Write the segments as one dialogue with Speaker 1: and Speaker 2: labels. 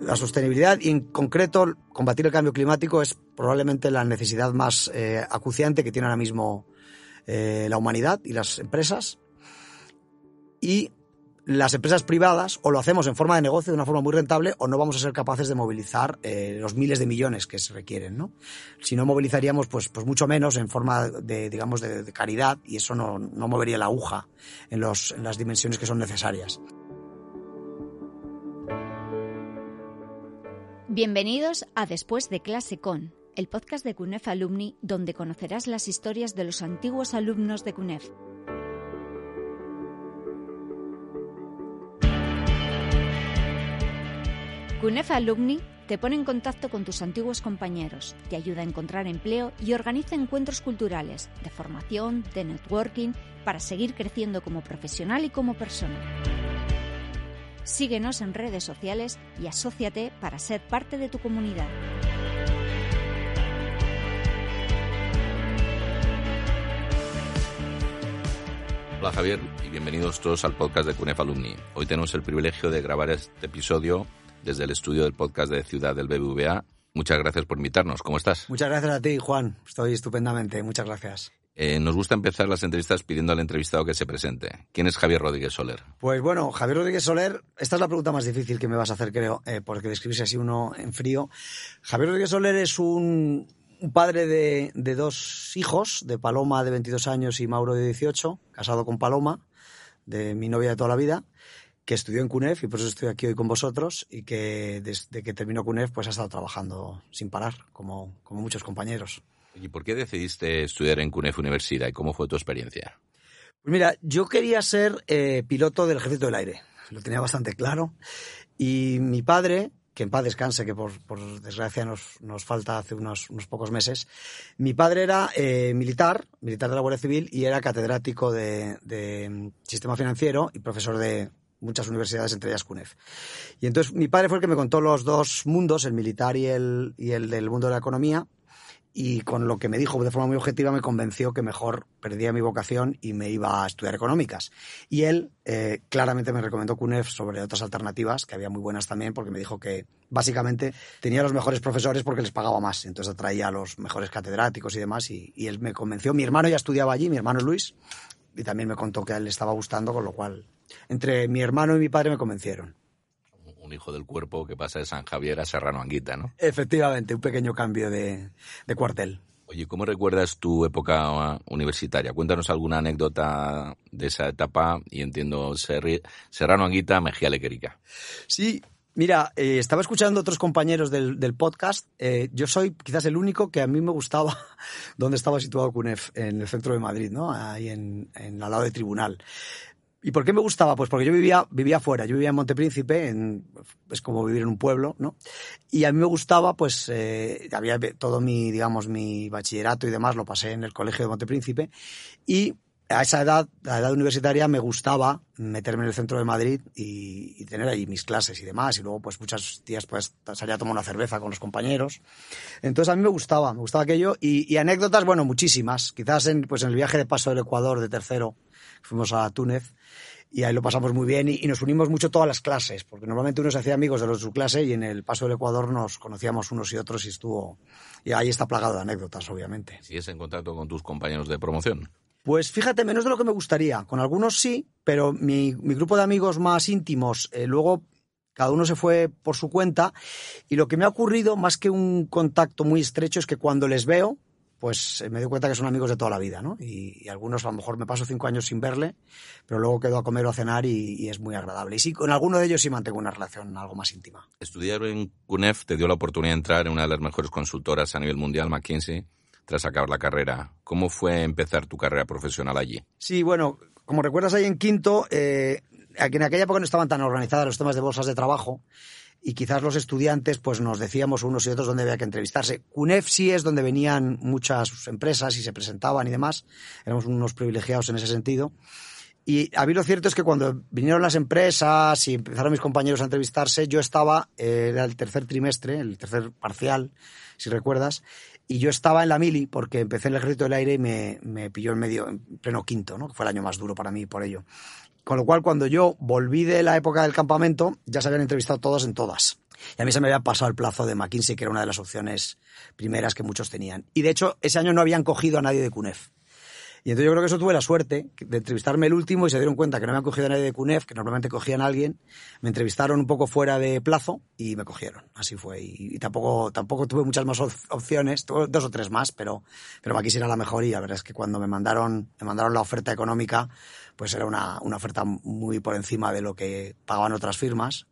Speaker 1: La sostenibilidad y en concreto combatir el cambio climático es probablemente la necesidad más eh, acuciante que tiene ahora mismo eh, la humanidad y las empresas. Y las empresas privadas o lo hacemos en forma de negocio de una forma muy rentable o no vamos a ser capaces de movilizar eh, los miles de millones que se requieren, ¿no? Si no movilizaríamos, pues, pues mucho menos en forma de, digamos, de, caridad y eso no, no movería la aguja en, los, en las dimensiones que son necesarias.
Speaker 2: Bienvenidos a Después de Clase Con, el podcast de CUNEF Alumni donde conocerás las historias de los antiguos alumnos de CUNEF. CUNEF Alumni te pone en contacto con tus antiguos compañeros, te ayuda a encontrar empleo y organiza encuentros culturales, de formación, de networking, para seguir creciendo como profesional y como persona. Síguenos en redes sociales y asóciate para ser parte de tu comunidad.
Speaker 3: Hola Javier y bienvenidos todos al podcast de CUNEF Alumni. Hoy tenemos el privilegio de grabar este episodio desde el estudio del podcast de Ciudad del BBVA. Muchas gracias por invitarnos. ¿Cómo estás?
Speaker 1: Muchas gracias a ti, Juan. Estoy estupendamente. Muchas gracias.
Speaker 3: Eh, nos gusta empezar las entrevistas pidiendo al entrevistado que se presente. ¿Quién es Javier Rodríguez Soler?
Speaker 1: Pues bueno, Javier Rodríguez Soler, esta es la pregunta más difícil que me vas a hacer, creo, eh, porque describirse así uno en frío. Javier Rodríguez Soler es un, padre de, dos hijos, de Paloma de 22 años y Mauro de 18, casado con Paloma, de mi novia de toda la vida, que estudió en CUNEF y por eso estoy aquí hoy con vosotros y que desde que terminó CUNEF pues ha estado trabajando sin parar, como muchos compañeros.
Speaker 3: ¿Y por qué decidiste estudiar en CUNEF Universidad y cómo fue tu experiencia?
Speaker 1: Pues mira, yo quería ser eh, piloto del Ejército del Aire, lo tenía bastante claro. Y mi padre, que en paz descanse, que por, por desgracia nos, nos, falta hace unos, unos, pocos meses, mi padre era eh, militar, militar de la Guardia Civil, y era catedrático de, de sistema financiero y profesor de, muchas universidades, entre ellas CUNEF. Y entonces mi padre fue el que me contó los dos mundos, el militar y el, y el del mundo de la economía, y con lo que me dijo de forma muy objetiva me convenció que mejor perdía mi vocación y me iba a estudiar económicas. Y él eh, claramente me recomendó CUNEF sobre otras alternativas, que había muy buenas también, porque me dijo que básicamente tenía los mejores profesores porque les pagaba más. Entonces atraía a los mejores catedráticos y demás, y, y él me convenció. Mi hermano ya estudiaba allí, mi hermano Luis, y también me contó que a él le estaba gustando, con lo cual entre mi hermano y mi padre me convencieron.
Speaker 3: Un hijo del cuerpo que pasa de San Javier a Serrano Anguita, ¿no?
Speaker 1: Efectivamente, un pequeño cambio de, de cuartel.
Speaker 3: Oye, ¿cómo recuerdas tu época universitaria? Cuéntanos alguna anécdota de esa etapa y entiendo Serrano Anguita, Mejía Lequerica.
Speaker 1: Sí, Mira, eh, estaba escuchando otros compañeros del, del podcast. Eh, yo soy quizás el único que a mí me gustaba donde estaba situado CUNEF, en el centro de Madrid, ¿no? Ahí en, en al lado de Tribunal. ¿Y por qué me gustaba? Pues porque yo vivía, vivía fuera, yo vivía en Montepríncipe, en, es como vivir en un pueblo, ¿no? Y a mí me gustaba, pues, eh, había todo mi, digamos, mi bachillerato y demás, lo pasé en el colegio de Montepríncipe, y a esa edad, a la edad universitaria, me gustaba meterme en el centro de Madrid y, y, tener ahí mis clases y demás. Y luego, pues, muchos días, pues, salía a tomar una cerveza con los compañeros. Entonces, a mí me gustaba, me gustaba aquello. Y, y anécdotas, bueno, muchísimas. Quizás en, pues, en el viaje de paso del Ecuador de tercero, fuimos a Túnez y ahí lo pasamos muy bien y, y, nos unimos mucho todas las clases, porque normalmente uno se hacía amigos de los de su clase y en el paso del Ecuador nos conocíamos unos y otros y estuvo... Y ahí está plagado de anécdotas, obviamente.
Speaker 3: ¿Sigues en contacto con tus compañeros de promoción?
Speaker 1: Pues fíjate, menos de lo que me gustaría. Con algunos sí, pero mi, mi grupo de amigos más íntimos, eh, luego cada uno se fue por su cuenta y lo que me ha ocurrido, más que un contacto muy estrecho, es que cuando les veo, pues me doy cuenta que son amigos de toda la vida, ¿no? Y, y, algunos a lo mejor me paso cinco años sin verle, pero luego quedo a comer o a cenar y, y, es muy agradable. Y sí, con alguno de ellos sí mantengo una relación algo más íntima.
Speaker 3: Estudiar en CUNEF te dio la oportunidad de entrar en una de las mejores consultoras a nivel mundial, McKinsey, tras acabar la carrera. ¿Cómo fue empezar tu carrera profesional allí?
Speaker 1: Sí, bueno, como recuerdas ahí en Quinto, eh, en aquella época no estaban tan organizadas los temas de bolsas de trabajo y quizás los estudiantes pues nos decíamos unos y otros dónde había que entrevistarse. CUNEF sí es donde venían muchas empresas y se presentaban y demás. Éramos unos privilegiados en ese sentido. Y a mí lo cierto es que cuando vinieron las empresas y empezaron mis compañeros a entrevistarse, yo estaba, eh, era el tercer trimestre, el tercer parcial, si recuerdas, y yo estaba en la mili porque empecé en el ejército del aire y me, me pilló en medio, en pleno quinto, ¿no? Que fue el año más duro para mí por ello. Con lo cual, cuando yo volví de la época del campamento, ya se habían entrevistado todos en todas. Y a mí se me había pasado el plazo de McKinsey, que era una de las opciones primeras que muchos tenían. Y de hecho, ese año no habían cogido a nadie de CUNEF. Y entonces yo creo que eso tuve la suerte de entrevistarme el último y se dieron cuenta que no me habían cogido a nadie de CUNEF, que normalmente cogían a alguien. Me entrevistaron un poco fuera de plazo y me cogieron. Así fue. Y, tampoco, tampoco tuve muchas más opciones, tuve dos o tres más, pero, pero aquí era la mejor y la verdad es que cuando me mandaron, me mandaron la oferta económica, pues era una, una oferta muy por encima de lo que pagaban otras firmas.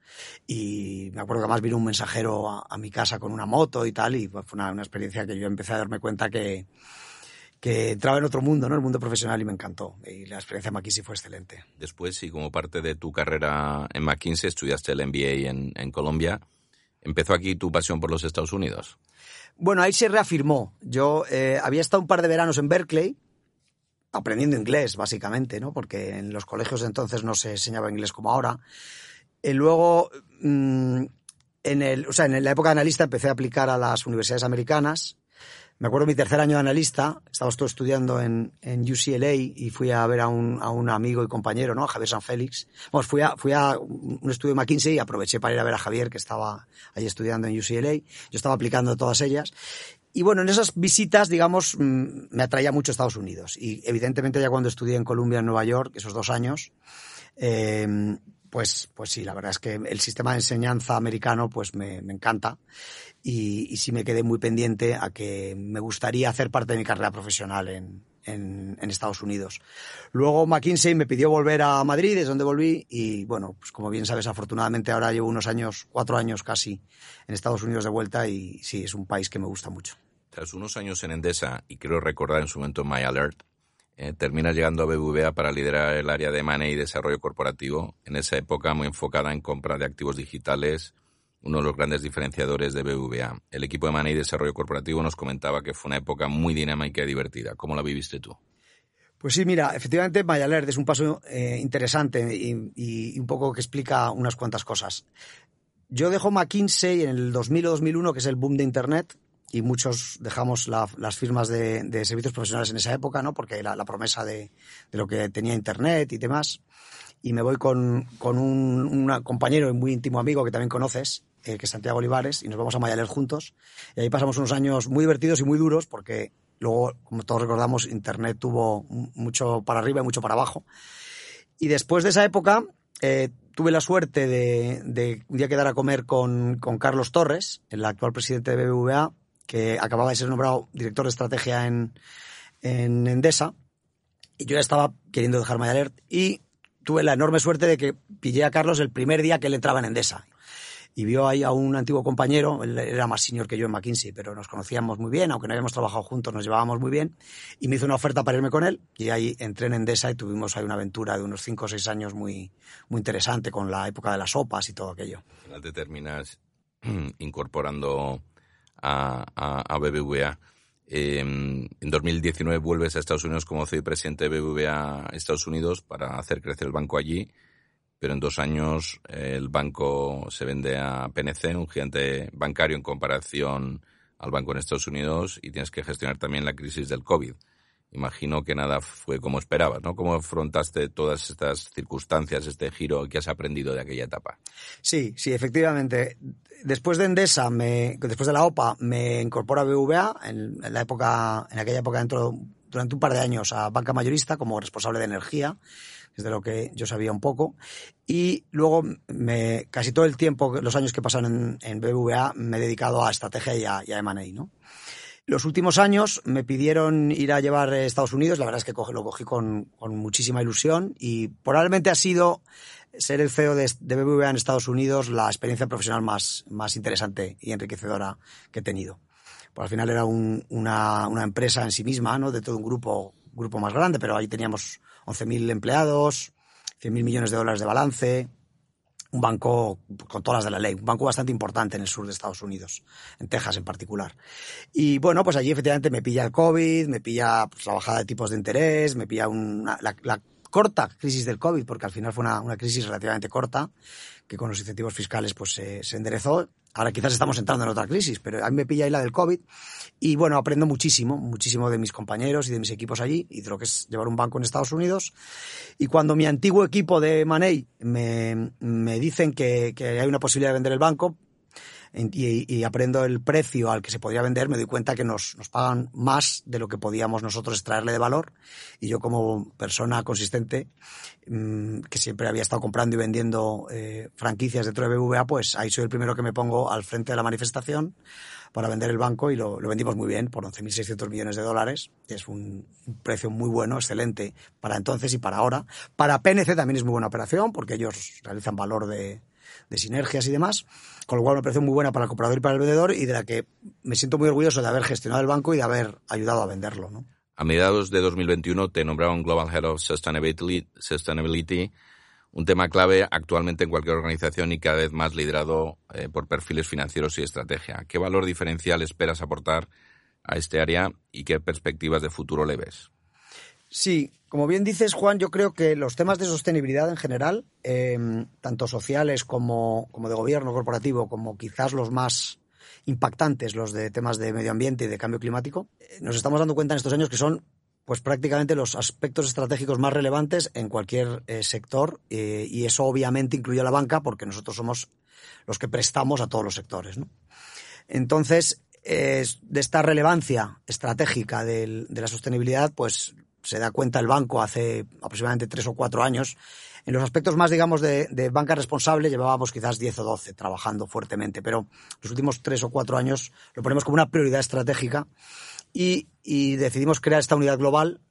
Speaker 1: Y me acuerdo que además vino un mensajero a, mi casa con una moto y tal, y fue una, una experiencia que yo empecé a darme cuenta que, que entraba en otro mundo, ¿no? El mundo profesional y me encantó. Y la experiencia en McKinsey fue excelente.
Speaker 3: Después, y como parte de tu carrera en McKinsey, estudiaste el MBA en, en Colombia. ¿Empezó aquí tu pasión por los Estados Unidos?
Speaker 1: Bueno, ahí se reafirmó. Yo eh, había estado un par de veranos en Berkeley, aprendiendo inglés, básicamente, ¿no? Porque en los colegios de entonces no se enseñaba inglés como ahora. Y luego, mm, en, el, o sea, en la época de analista empecé a aplicar a las universidades americanas me acuerdo mi tercer año de analista, estábamos todos estudiando en, en UCLA y fui a ver a un, a un amigo y compañero, ¿no? Javier San Félix. Vamos, fui a, fui a un estudio de McKinsey y aproveché para ir a ver a Javier, que estaba ahí estudiando en UCLA. Yo estaba aplicando todas ellas. Y bueno, en esas visitas, digamos, mm, me atraía mucho Estados Unidos. Y evidentemente ya cuando estudié en Columbia, en Nueva York, esos dos años, eh, pues, pues sí, la verdad es que el sistema de enseñanza americano pues me, encanta y, sí me quedé muy pendiente a que me gustaría hacer parte de mi carrera profesional en, Estados Unidos. Luego McKinsey me pidió volver a Madrid, es donde volví y bueno, pues como bien sabes, afortunadamente ahora llevo unos años, cuatro años casi en Estados Unidos de vuelta y sí, es un país que me gusta mucho.
Speaker 3: Tras unos años en Endesa, y quiero recordar en su momento My Alert, eh, termina llegando a BBVA para liderar el área de money y desarrollo corporativo, en esa época muy enfocada en compra de activos digitales, uno de los grandes diferenciadores de BBVA. El equipo de money y desarrollo corporativo nos comentaba que fue una época muy dinámica y divertida. ¿Cómo la viviste tú?
Speaker 1: Pues sí, mira, efectivamente Mayalert es un paso eh, interesante y, y, un poco que explica unas cuantas cosas. Yo dejo McKinsey en el 2000 o 2001, que es el boom de Internet, y muchos dejamos la, las firmas de, de, servicios profesionales en esa época, ¿no? Porque era la promesa de, de lo que tenía Internet y demás. Y me voy con, con un, un, compañero y muy íntimo amigo que también conoces, eh, que es Santiago Olivares, y nos vamos a Mayaler juntos. Y ahí pasamos unos años muy divertidos y muy duros, porque luego, como todos recordamos, Internet tuvo mucho para arriba y mucho para abajo. Y después de esa época, eh, tuve la suerte de, de, un día quedar a comer con, con Carlos Torres, el actual presidente de BBVA, que acababa de ser nombrado director de estrategia en, en Endesa. Y yo ya estaba queriendo dejar Alert y tuve la enorme suerte de que pillé a Carlos el primer día que él entraba en Endesa. Y vio ahí a un antiguo compañero, él era más senior que yo en McKinsey, pero nos conocíamos muy bien, aunque no habíamos trabajado juntos, nos llevábamos muy bien. Y me hizo una oferta para irme con él. Y ahí entré en Endesa y tuvimos ahí una aventura de unos 5 o 6 años muy, muy interesante con la época de las sopas y todo aquello.
Speaker 3: Al terminas incorporando a, a, a BBVA. Eh, en 2019 vuelves a Estados Unidos como presidente de BBVA Estados Unidos para hacer crecer el banco allí, pero en dos años eh, el banco se vende a PNC, un gigante bancario en comparación al banco en Estados Unidos, y tienes que gestionar también la crisis del COVID. Imagino que nada fue como esperabas, ¿no? ¿Cómo afrontaste todas estas circunstancias, este giro que has aprendido de aquella etapa?
Speaker 1: Sí, sí, efectivamente. Después de Endesa, me, después de la OPA, me incorpora a BVA en, la época, en aquella época dentro, durante un par de años a banca mayorista como responsable de energía, es de lo que yo sabía un poco. Y luego, me, casi todo el tiempo, los años que pasaron en, en BVA, me he dedicado a estrategia y a, y a M&A, ¿no? Los últimos años me pidieron ir a llevar a Estados Unidos, la verdad es que lo cogí con, muchísima ilusión y probablemente ha sido ser el CEO de, BBVA en Estados Unidos la experiencia profesional más, interesante y enriquecedora que he tenido. Pues al final era un, una, una, empresa en sí misma, ¿no? De todo un grupo, grupo más grande, pero ahí teníamos 11.000 empleados, 100.000 millones de dólares de balance, un banco con todas las de la ley, un banco bastante importante en el sur de Estados Unidos, en Texas en particular. Y bueno, pues allí efectivamente me pilla el COVID, me pilla pues, la bajada de tipos de interés, me pilla una, la, corta crisis del COVID, porque al final fue una, una, crisis relativamente corta, que con los incentivos fiscales pues se enderezó. Ahora quizás estamos entrando en otra crisis, pero a mí me pilla ahí la del COVID. Y bueno, aprendo muchísimo, muchísimo de mis compañeros y de mis equipos allí y de lo que es llevar un banco en Estados Unidos. Y cuando mi antiguo equipo de Money me, me dicen que, que hay una posibilidad de vender el banco, y, aprendo el precio al que se podría vender, me doy cuenta que nos, nos pagan más de lo que podíamos nosotros extraerle de valor. Y yo como persona consistente, mm, que siempre había estado comprando y vendiendo eh, franquicias dentro de BBVA, pues ahí soy el primero que me pongo al frente de la manifestación para vender el banco y lo, lo vendimos muy bien por 11.600 millones de dólares. Es un, un, precio muy bueno, excelente para entonces y para ahora. Para PNC también es muy buena operación porque ellos realizan valor de, de sinergias y demás, con lo cual me parece muy buena para el comprador y para el vendedor y de la que me siento muy orgulloso de haber gestionado el banco y de haber ayudado a venderlo.
Speaker 3: A mediados de 2021 te nombraron Global Head of Sustainability, Sustainability un tema clave actualmente en cualquier organización y cada vez más liderado eh, por perfiles financieros y estrategia. ¿Qué valor diferencial esperas aportar a este área y qué perspectivas de futuro le ves?
Speaker 1: Sí, como bien dices, Juan, yo creo que los temas de sostenibilidad en general, eh, tanto sociales como, como de gobierno corporativo, como quizás los más impactantes, los de temas de medio ambiente y de cambio climático, eh, nos estamos dando cuenta en estos años que son pues prácticamente los aspectos estratégicos más relevantes en cualquier eh, sector eh, y eso obviamente incluye a la banca porque nosotros somos los que prestamos a todos los sectores. ¿no? Entonces, de esta relevancia estratégica de la sostenibilidad, pues se da cuenta el banco hace aproximadamente tres o cuatro años. En los aspectos más, digamos, de, de, banca responsable llevábamos quizás 10 o 12 trabajando fuertemente, pero los últimos tres o cuatro años lo ponemos como una prioridad estratégica y, y decidimos crear esta unidad global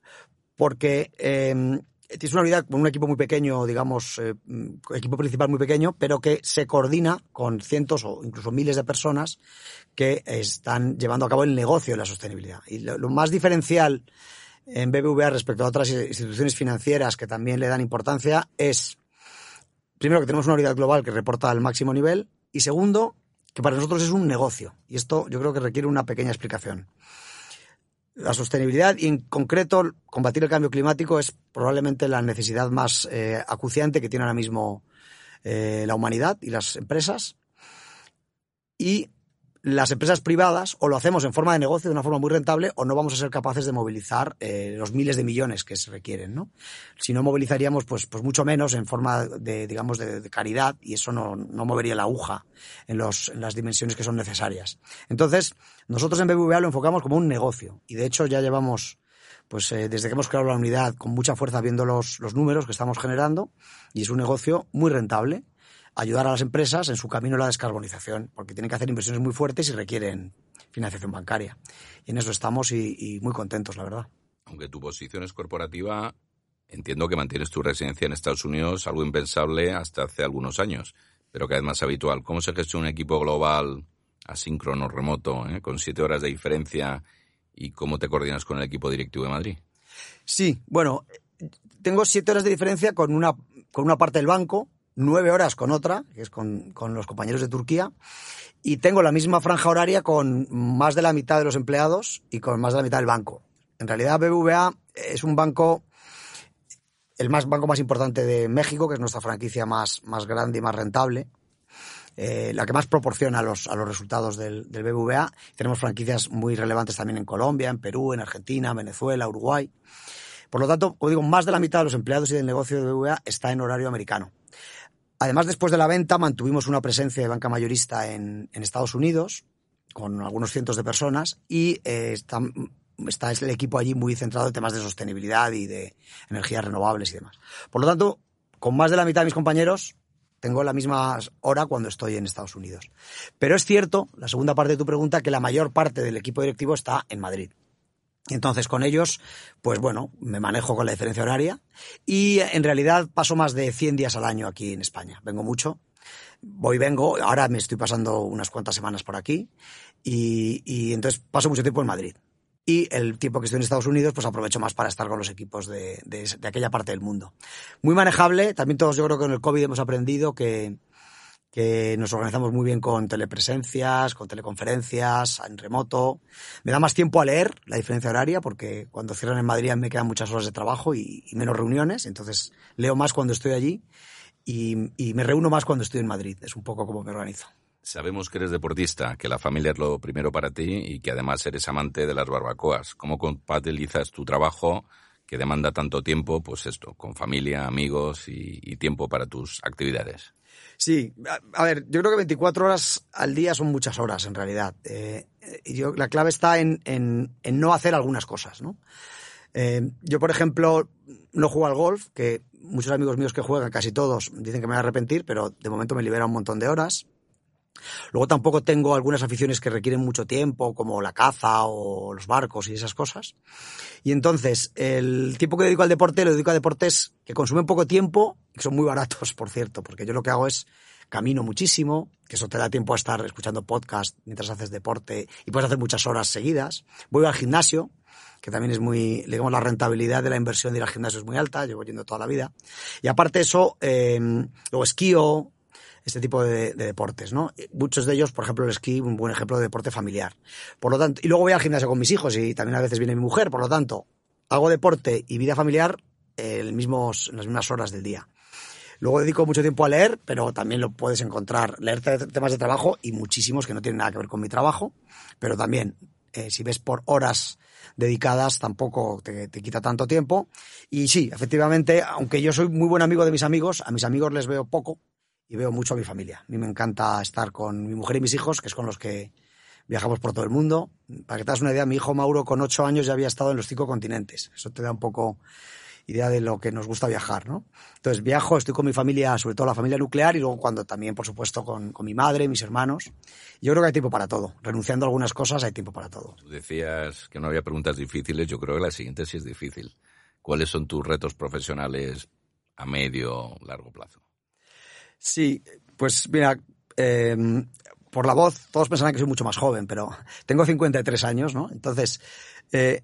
Speaker 1: porque eh, es una unidad con un equipo muy pequeño, digamos, eh, equipo principal muy pequeño, pero que se coordina con cientos o incluso miles de personas que están llevando a cabo el negocio de la sostenibilidad. Y lo más diferencial en BBVA respecto a otras instituciones financieras que también le dan importancia es, primero, que tenemos una unidad global que reporta al máximo nivel y segundo, que para nosotros es un negocio. Y esto yo creo que requiere una pequeña explicación. La sostenibilidad y en concreto combatir el cambio climático es probablemente la necesidad más eh, acuciante que tiene ahora mismo eh, la humanidad y las empresas. Y las empresas privadas o lo hacemos en forma de negocio de una forma muy rentable o no vamos a ser capaces de movilizar eh, los miles de millones que se requieren, ¿no? Si no movilizaríamos, pues, pues mucho menos en forma de, digamos, de, caridad y eso no, no movería la aguja en, los, en las dimensiones que son necesarias. Entonces, nosotros en BBVA lo enfocamos como un negocio y de hecho ya llevamos pues eh, desde que hemos creado la unidad con mucha fuerza viendo los, los números que estamos generando y es un negocio muy rentable ayudar a las empresas en su camino a la descarbonización, porque tienen que hacer inversiones muy fuertes y requieren financiación bancaria. Y en eso estamos y, y, muy contentos, la verdad.
Speaker 3: Aunque tu posición es corporativa, entiendo que mantienes tu residencia en Estados Unidos, algo impensable hasta hace algunos años, pero cada vez más habitual. ¿Cómo se gestiona un equipo global asíncrono, remoto, eh, con siete horas de diferencia y cómo te coordinas con el equipo directivo de Madrid?
Speaker 1: Sí, bueno, tengo siete horas de diferencia con una, con una parte del banco, nueve horas con otra, que es con, con, los compañeros de Turquía, y tengo la misma franja horaria con más de la mitad de los empleados y con más de la mitad del banco. En realidad, BBVA es un banco, el más, banco más importante de México, que es nuestra franquicia más, más grande y más rentable. Eh, la que más proporciona los, a los resultados del, del BBVA. Tenemos franquicias muy relevantes también en Colombia, en Perú, en Argentina, Venezuela, Uruguay. Por lo tanto, como digo, más de la mitad de los empleados y del negocio de BBVA está en horario americano. Además, después de la venta, mantuvimos una presencia de banca mayorista en, en Estados Unidos, con algunos cientos de personas, y eh, está, está, el equipo allí muy centrado en temas de sostenibilidad y de energías renovables y demás. Por lo tanto, con más de la mitad de mis compañeros, tengo la misma hora cuando estoy en Estados Unidos. Pero es cierto, la segunda parte de tu pregunta, que la mayor parte del equipo directivo está en Madrid. Entonces, con ellos, pues bueno, me manejo con la diferencia horaria y en realidad paso más de 100 días al año aquí en España. Vengo mucho, voy, vengo, ahora me estoy pasando unas cuantas semanas por aquí y, y entonces paso mucho tiempo en Madrid. Y el tiempo que estoy en Estados Unidos, pues aprovecho más para estar con los equipos de, de, de aquella parte del mundo. Muy manejable, también todos yo creo que con el COVID hemos aprendido que, que nos organizamos muy bien con telepresencias, con teleconferencias, en remoto. Me da más tiempo a leer la diferencia horaria porque cuando cierran en Madrid me quedan muchas horas de trabajo y, menos reuniones, entonces leo más cuando estoy allí y, y, me reúno más cuando estoy en Madrid. Es un poco como me organizo.
Speaker 3: Sabemos que eres deportista, que la familia es lo primero para ti y que además eres amante de las barbacoas. ¿Cómo compatibilizas tu trabajo que demanda tanto tiempo, pues esto, con familia, amigos y, y tiempo para tus actividades?
Speaker 1: Sí, a, ver, yo creo que 24 horas al día son muchas horas en realidad. Eh, yo, la clave está en, en, en, no hacer algunas cosas, ¿no? Eh, yo, por ejemplo, no juego al golf, que muchos amigos míos que juegan, casi todos, dicen que me voy a arrepentir, pero de momento me libera un montón de horas. Luego tampoco tengo algunas aficiones que requieren mucho tiempo, como la caza o los barcos y esas cosas. Y entonces, el tiempo que dedico al deporte, lo dedico a deportes que consumen poco tiempo y que son muy baratos, por cierto, porque yo lo que hago es camino muchísimo, que eso te da tiempo a estar escuchando podcast mientras haces deporte y puedes hacer muchas horas seguidas. Voy al gimnasio, que también es muy, digamos, la rentabilidad de la inversión de ir al gimnasio es muy alta, llevo yendo toda la vida. Y aparte eso, eh, luego esquío, este tipo de, de, deportes, ¿no? Muchos de ellos, por ejemplo, el esquí, un buen ejemplo de deporte familiar. Por lo tanto, y luego voy al gimnasio con mis hijos y también a veces viene mi mujer, por lo tanto, hago deporte y vida familiar en, mismos, en las mismas horas del día. Luego dedico mucho tiempo a leer, pero también lo puedes encontrar, leer temas de trabajo y muchísimos que no tienen nada que ver con mi trabajo, pero también, eh, si ves por horas dedicadas tampoco te, te, quita tanto tiempo. Y sí, efectivamente, aunque yo soy muy buen amigo de mis amigos, a mis amigos les veo poco y veo mucho a mi familia. A mí me encanta estar con mi mujer y mis hijos, que es con los que viajamos por todo el mundo. Para que te das una idea, mi hijo Mauro con ocho años ya había estado en los cinco continentes. Eso te da un poco idea de lo que nos gusta viajar, ¿no? Entonces viajo, estoy con mi familia, sobre todo la familia nuclear, y luego cuando también, por supuesto, con, con mi madre, mis hermanos. Yo creo que hay tiempo para todo. Renunciando a algunas cosas, hay tiempo para todo.
Speaker 3: Tú decías que no había preguntas difíciles, yo creo que la siguiente sí es difícil. ¿Cuáles son tus retos profesionales a medio, largo plazo?
Speaker 1: Sí, pues mira, eh, por la voz, todos pensarán que soy mucho más joven, pero tengo 53 años, ¿no? Entonces, eh,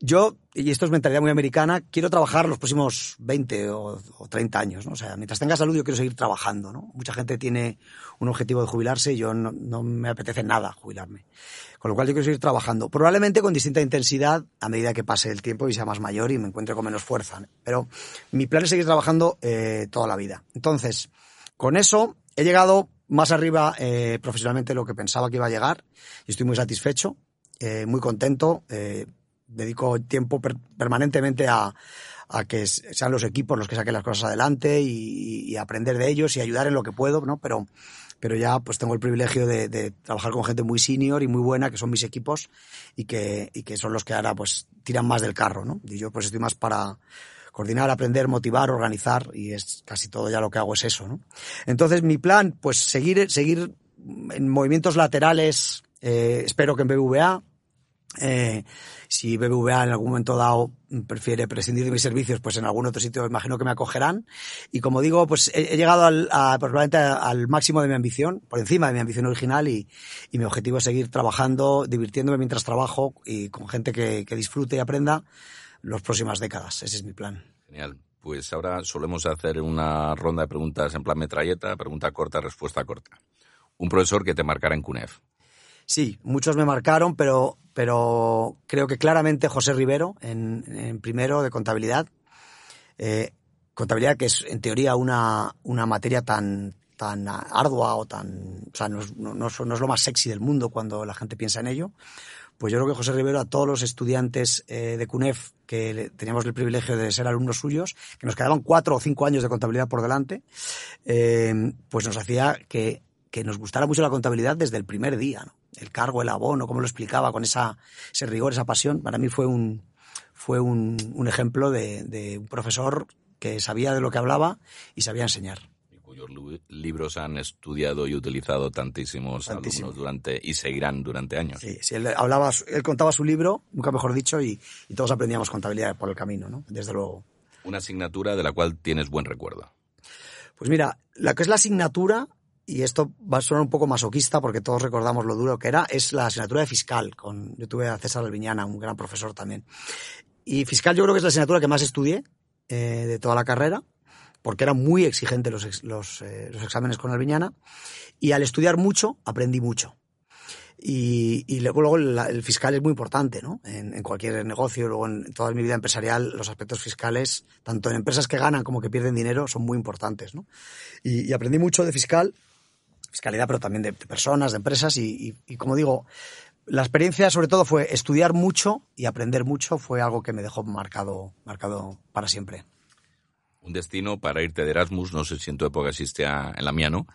Speaker 1: yo, y esto es mentalidad muy americana, quiero trabajar los próximos 20 o, o, 30 años, ¿no? O sea, mientras tenga salud yo quiero seguir trabajando, ¿no? Mucha gente tiene un objetivo de jubilarse y yo no, no me apetece nada jubilarme. Con lo cual yo quiero seguir trabajando, probablemente con distinta intensidad a medida que pase el tiempo y sea más mayor y me encuentre con menos fuerza. ¿no? Pero mi plan es seguir trabajando eh, toda la vida. Entonces, con eso he llegado más arriba eh, profesionalmente de lo que pensaba que iba a llegar y estoy muy satisfecho, eh, muy contento. Eh, dedico tiempo per permanentemente a, a, que sean los equipos los que saquen las cosas adelante y, y, aprender de ellos y ayudar en lo que puedo, ¿no? Pero, pero ya pues tengo el privilegio de, de, trabajar con gente muy senior y muy buena, que son mis equipos y que, y que son los que ahora pues tiran más del carro, ¿no? Y yo pues estoy más para coordinar, aprender, motivar, organizar y es casi todo ya lo que hago es eso, ¿no? Entonces mi plan, pues seguir, seguir en movimientos laterales, eh, espero que en BBVA, eh, si BBVA en algún momento dado prefiere prescindir de mis servicios, pues en algún otro sitio imagino que me acogerán. Y como digo, pues he, llegado al, probablemente al máximo de mi ambición, por encima de mi ambición original y, y, mi objetivo es seguir trabajando, divirtiéndome mientras trabajo y con gente que, que disfrute y aprenda las próximas décadas. Ese es mi plan.
Speaker 3: Genial. Pues ahora solemos hacer una ronda de preguntas en plan metralleta, pregunta corta, respuesta corta. Un profesor que te marcara en CUNEF.
Speaker 1: Sí, muchos me marcaron, pero, pero creo que claramente José Rivero, en, en primero de contabilidad. Eh, contabilidad que es en teoría una, una materia tan, tan ardua o tan. O sea, no es, no, no, no es lo más sexy del mundo cuando la gente piensa en ello. Pues yo creo que José Rivero a todos los estudiantes eh, de CUNEF que teníamos el privilegio de ser alumnos suyos, que nos quedaban cuatro o cinco años de contabilidad por delante, eh, pues nos hacía que, que nos gustara mucho la contabilidad desde el primer día, ¿no? El cargo, el abono, cómo lo explicaba, con esa, ese rigor, esa pasión, para mí fue un, fue un, un ejemplo de, de un profesor que sabía de lo que hablaba y sabía enseñar
Speaker 3: cuyos libros han estudiado y utilizado tantísimos Tantísimo. alumnos durante y seguirán durante años.
Speaker 1: Sí, sí él hablaba, él contaba su libro, nunca mejor dicho, y, y, todos aprendíamos contabilidad por el camino, ¿no? Desde luego.
Speaker 3: Una asignatura de la cual tienes buen recuerdo.
Speaker 1: Pues mira, la que es la asignatura, y esto va a sonar un poco masoquista porque todos recordamos lo duro que era, es la asignatura de fiscal. Con, yo tuve a César Alviñana, un gran profesor también. Y fiscal yo creo que es la asignatura que más estudié eh, de toda la carrera porque eran muy exigentes los, eh, los exámenes con Alviñana, y al estudiar mucho, aprendí mucho. Y, luego la, el fiscal es muy importante, ¿no? En, cualquier negocio, luego en toda mi vida empresarial, los aspectos fiscales, tanto en empresas que ganan como que pierden dinero, son muy importantes, ¿no? Y, aprendí mucho de fiscal, fiscalidad, pero también de, personas, de empresas, y, y como digo, la experiencia sobre todo fue estudiar mucho y aprender mucho, fue algo que me dejó marcado, marcado para siempre
Speaker 3: Un destino para irte de Erasmus, no sé si en tu época existía en la mía, ¿no?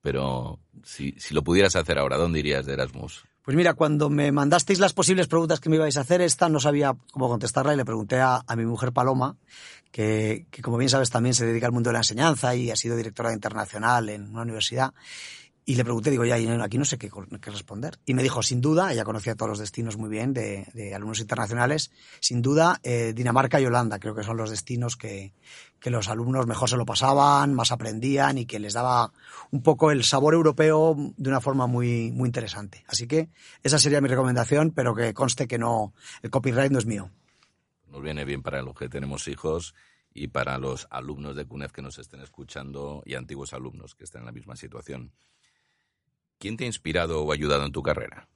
Speaker 3: Pero si, si lo pudieras hacer ahora, ¿dónde irías de Erasmus?
Speaker 1: Pues mira, cuando me mandasteis las posibles preguntas que me ibais a hacer, esta no sabía cómo contestarla y le pregunté a, a mi mujer Paloma, que, que, como bien sabes también se dedica al mundo de la enseñanza y ha sido directora internacional en una universidad. Y le pregunté, digo, ya, aquí no sé qué, qué, responder. Y me dijo, sin duda, ella conocía todos los destinos muy bien de, alumnos internacionales, sin duda, eh, Dinamarca y Holanda, creo que son los destinos que, que los alumnos mejor se lo pasaban, más aprendían y que les daba un poco el sabor europeo de una forma muy, muy interesante. Así que esa sería mi recomendación, pero que conste que no, el copyright no es mío.
Speaker 3: Nos viene bien para los que tenemos hijos y para los alumnos de CUNEF que nos estén escuchando y antiguos alumnos que estén en la misma situación. ¿Quién te ha inspirado o ayudado en tu carrera?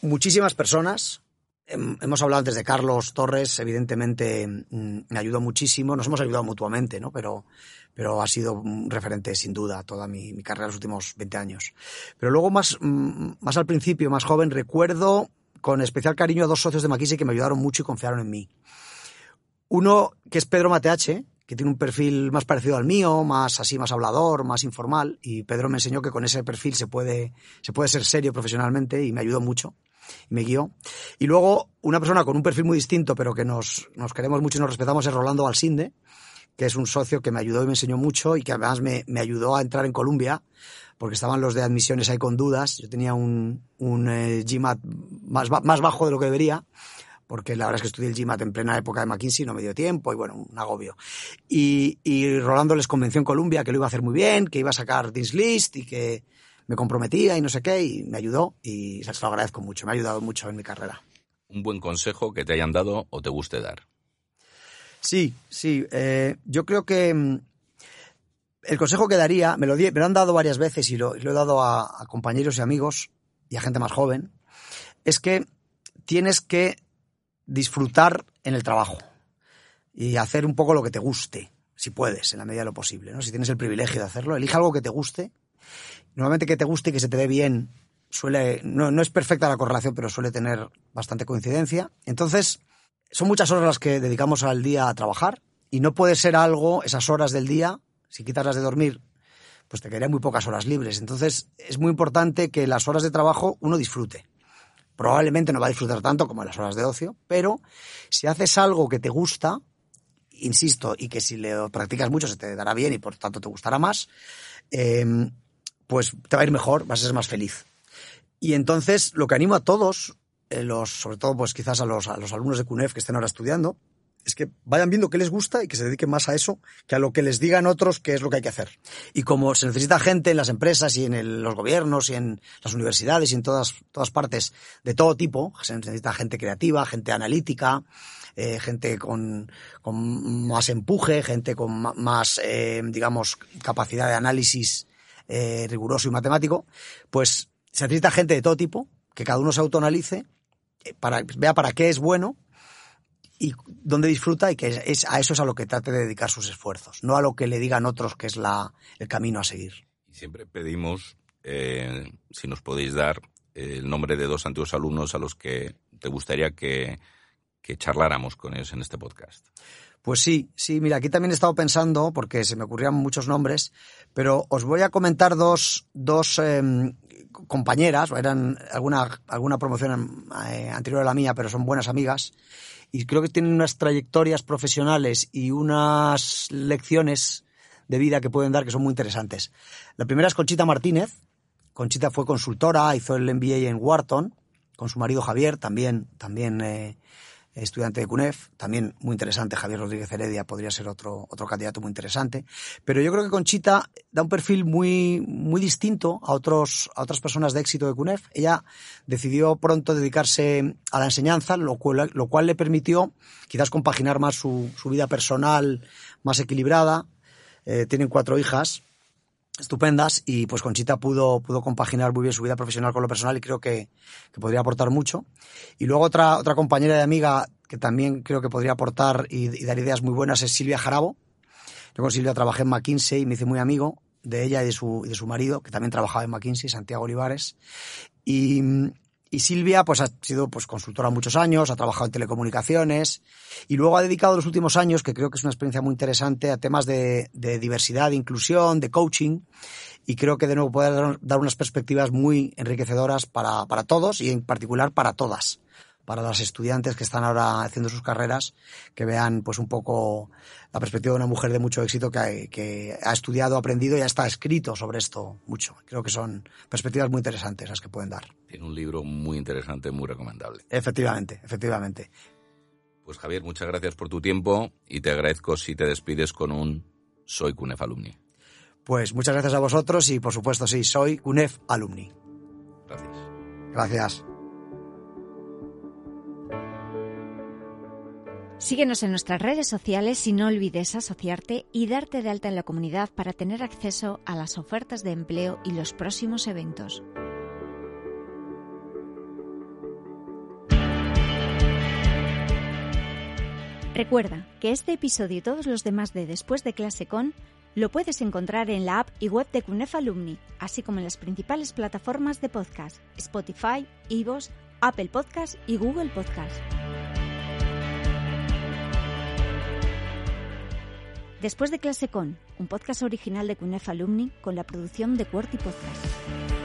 Speaker 1: Muchísimas personas. Hemos hablado antes de Carlos Torres, evidentemente mm, me ayudó muchísimo. Nos hemos ayudado mutuamente, ¿no? Pero, pero ha sido un referente sin duda toda mi, carrera los últimos 20 años. Pero luego más, mm, más al principio, más joven, recuerdo con especial cariño a dos socios de McKinsey que me ayudaron mucho y confiaron en mí. Uno que es Pedro Mateache, que tiene un perfil más parecido al mío, más así, más hablador, más informal, y Pedro me enseñó que con ese perfil se puede, se puede ser serio profesionalmente y me ayudó mucho y me guió. Y luego una persona con un perfil muy distinto, pero que nos, nos queremos mucho y nos respetamos, es Rolando Alsinde, que es un socio que me ayudó y me enseñó mucho y que además me, me ayudó a entrar en Colombia, porque estaban los de admisiones ahí con dudas. Yo tenía un, un eh, GMAT más, más bajo de lo que debería porque la verdad es que estudié el GMAT en plena época de McKinsey, no me dio tiempo y bueno, un agobio. Y, y Rolando les convenció en Colombia que lo iba a hacer muy bien, que iba a sacar Dean's List y que me comprometía y no sé qué, y me ayudó y se lo agradezco mucho, me ha ayudado mucho en mi carrera.
Speaker 3: Un buen consejo que te hayan dado o te guste dar.
Speaker 1: Sí, sí, eh, yo creo que mm, el consejo que daría, me lo, di, me lo han dado varias veces y lo, lo he dado a, a compañeros y amigos y a gente más joven, es que tienes que disfrutar en el trabajo y hacer un poco lo que te guste, si puedes, en la medida de lo posible. ¿no? Si tienes el privilegio de hacerlo, elige algo que te guste. Normalmente que te guste y que se te dé bien suele, no, no es perfecta la correlación, pero suele tener bastante coincidencia. Entonces, son muchas horas las que dedicamos al día a trabajar y no puede ser algo, esas horas del día, si quitas las de dormir, pues te quedarían muy pocas horas libres. Entonces, es muy importante que las horas de trabajo uno disfrute. Probablemente no va a disfrutar tanto como en las horas de ocio, pero si haces algo que te gusta, insisto, y que si lo practicas mucho se te dará bien y por tanto te gustará más, eh, pues te va a ir mejor, vas a ser más feliz. Y entonces lo que animo a todos, eh, los, sobre todo pues quizás a los, a los alumnos de CUNEF que estén ahora estudiando, es que vayan viendo qué les gusta y que se dediquen más a eso que a lo que les digan otros que es lo que hay que hacer. Y como se necesita gente en las empresas y en los gobiernos y en las universidades y en todas, todas partes de todo tipo, se necesita gente creativa, gente analítica, eh, gente con, con, más empuje, gente con más, eh, digamos, capacidad de análisis eh, riguroso y matemático, pues se necesita gente de todo tipo, que cada uno se autoanalice, para, vea para qué es bueno y dónde disfruta y que es, es, a eso es a lo que trate de dedicar sus esfuerzos, no a lo que le digan otros que es la, el camino a seguir.
Speaker 3: Y siempre pedimos, eh, si nos podéis dar el nombre de dos antiguos alumnos a los que te gustaría que, que charláramos con ellos en este podcast.
Speaker 1: Pues sí, sí, mira, aquí también he estado pensando, porque se me ocurrían muchos nombres, pero os voy a comentar dos, dos eh, compañeras, eran alguna, alguna promoción eh, anterior a la mía, pero son buenas amigas, y creo que tienen unas trayectorias profesionales y unas lecciones de vida que pueden dar que son muy interesantes. La primera es Conchita Martínez. Conchita fue consultora, hizo el MBA en Wharton con su marido Javier, también, también eh, estudiante de CUNEF, también muy interesante, Javier Rodríguez Heredia podría ser otro, otro candidato muy interesante, pero yo creo que Conchita da un perfil muy, muy distinto a, otros, a otras personas de éxito de CUNEF. Ella decidió pronto dedicarse a la enseñanza, lo cual, lo cual le permitió quizás compaginar más su, su vida personal, más equilibrada. Eh, tienen cuatro hijas, estupendas y pues Conchita pudo, pudo compaginar muy bien su vida profesional con lo personal y creo que, que, podría aportar mucho. Y luego otra, otra compañera y amiga que también creo que podría aportar y, dar ideas muy buenas es Silvia Jarabo. Yo con Silvia trabajé en McKinsey y me hice muy amigo de ella y de su, y de su marido, que también trabajaba en McKinsey, Santiago Olivares. Y, y Silvia, pues ha sido pues consultora muchos años, ha trabajado en telecomunicaciones y luego ha dedicado los últimos años, que creo que es una experiencia muy interesante, a temas de, diversidad, de inclusión, de coaching. Y creo que de nuevo puede dar, dar unas perspectivas muy enriquecedoras para, para todos y en particular para todas para las estudiantes que están ahora haciendo sus carreras, que vean pues un poco la perspectiva de una mujer de mucho éxito que, que ha estudiado, aprendido y ya está escrito sobre esto mucho. Creo que son perspectivas muy interesantes las que pueden dar.
Speaker 3: Tiene un libro muy interesante, muy recomendable.
Speaker 1: Efectivamente, efectivamente.
Speaker 3: Pues Javier, muchas gracias por tu tiempo y te agradezco si te despides con un soy CUNEF alumni.
Speaker 1: Pues muchas gracias a vosotros y por supuesto sí, soy CUNEF alumni.
Speaker 3: Gracias.
Speaker 1: Gracias.
Speaker 2: Síguenos en nuestras redes sociales y no olvides asociarte y darte de alta en la comunidad para tener acceso a las ofertas de empleo y los próximos eventos. Recuerda que este episodio y todos los demás de Después de clase con lo puedes encontrar en la app y web de CUNEF Alumni, así como en las principales plataformas de podcast, Spotify, Ivos, Apple Podcast y Google Podcast. Después de clase con, un podcast original de CUNEF Alumni con la producción de Quarty Podcast.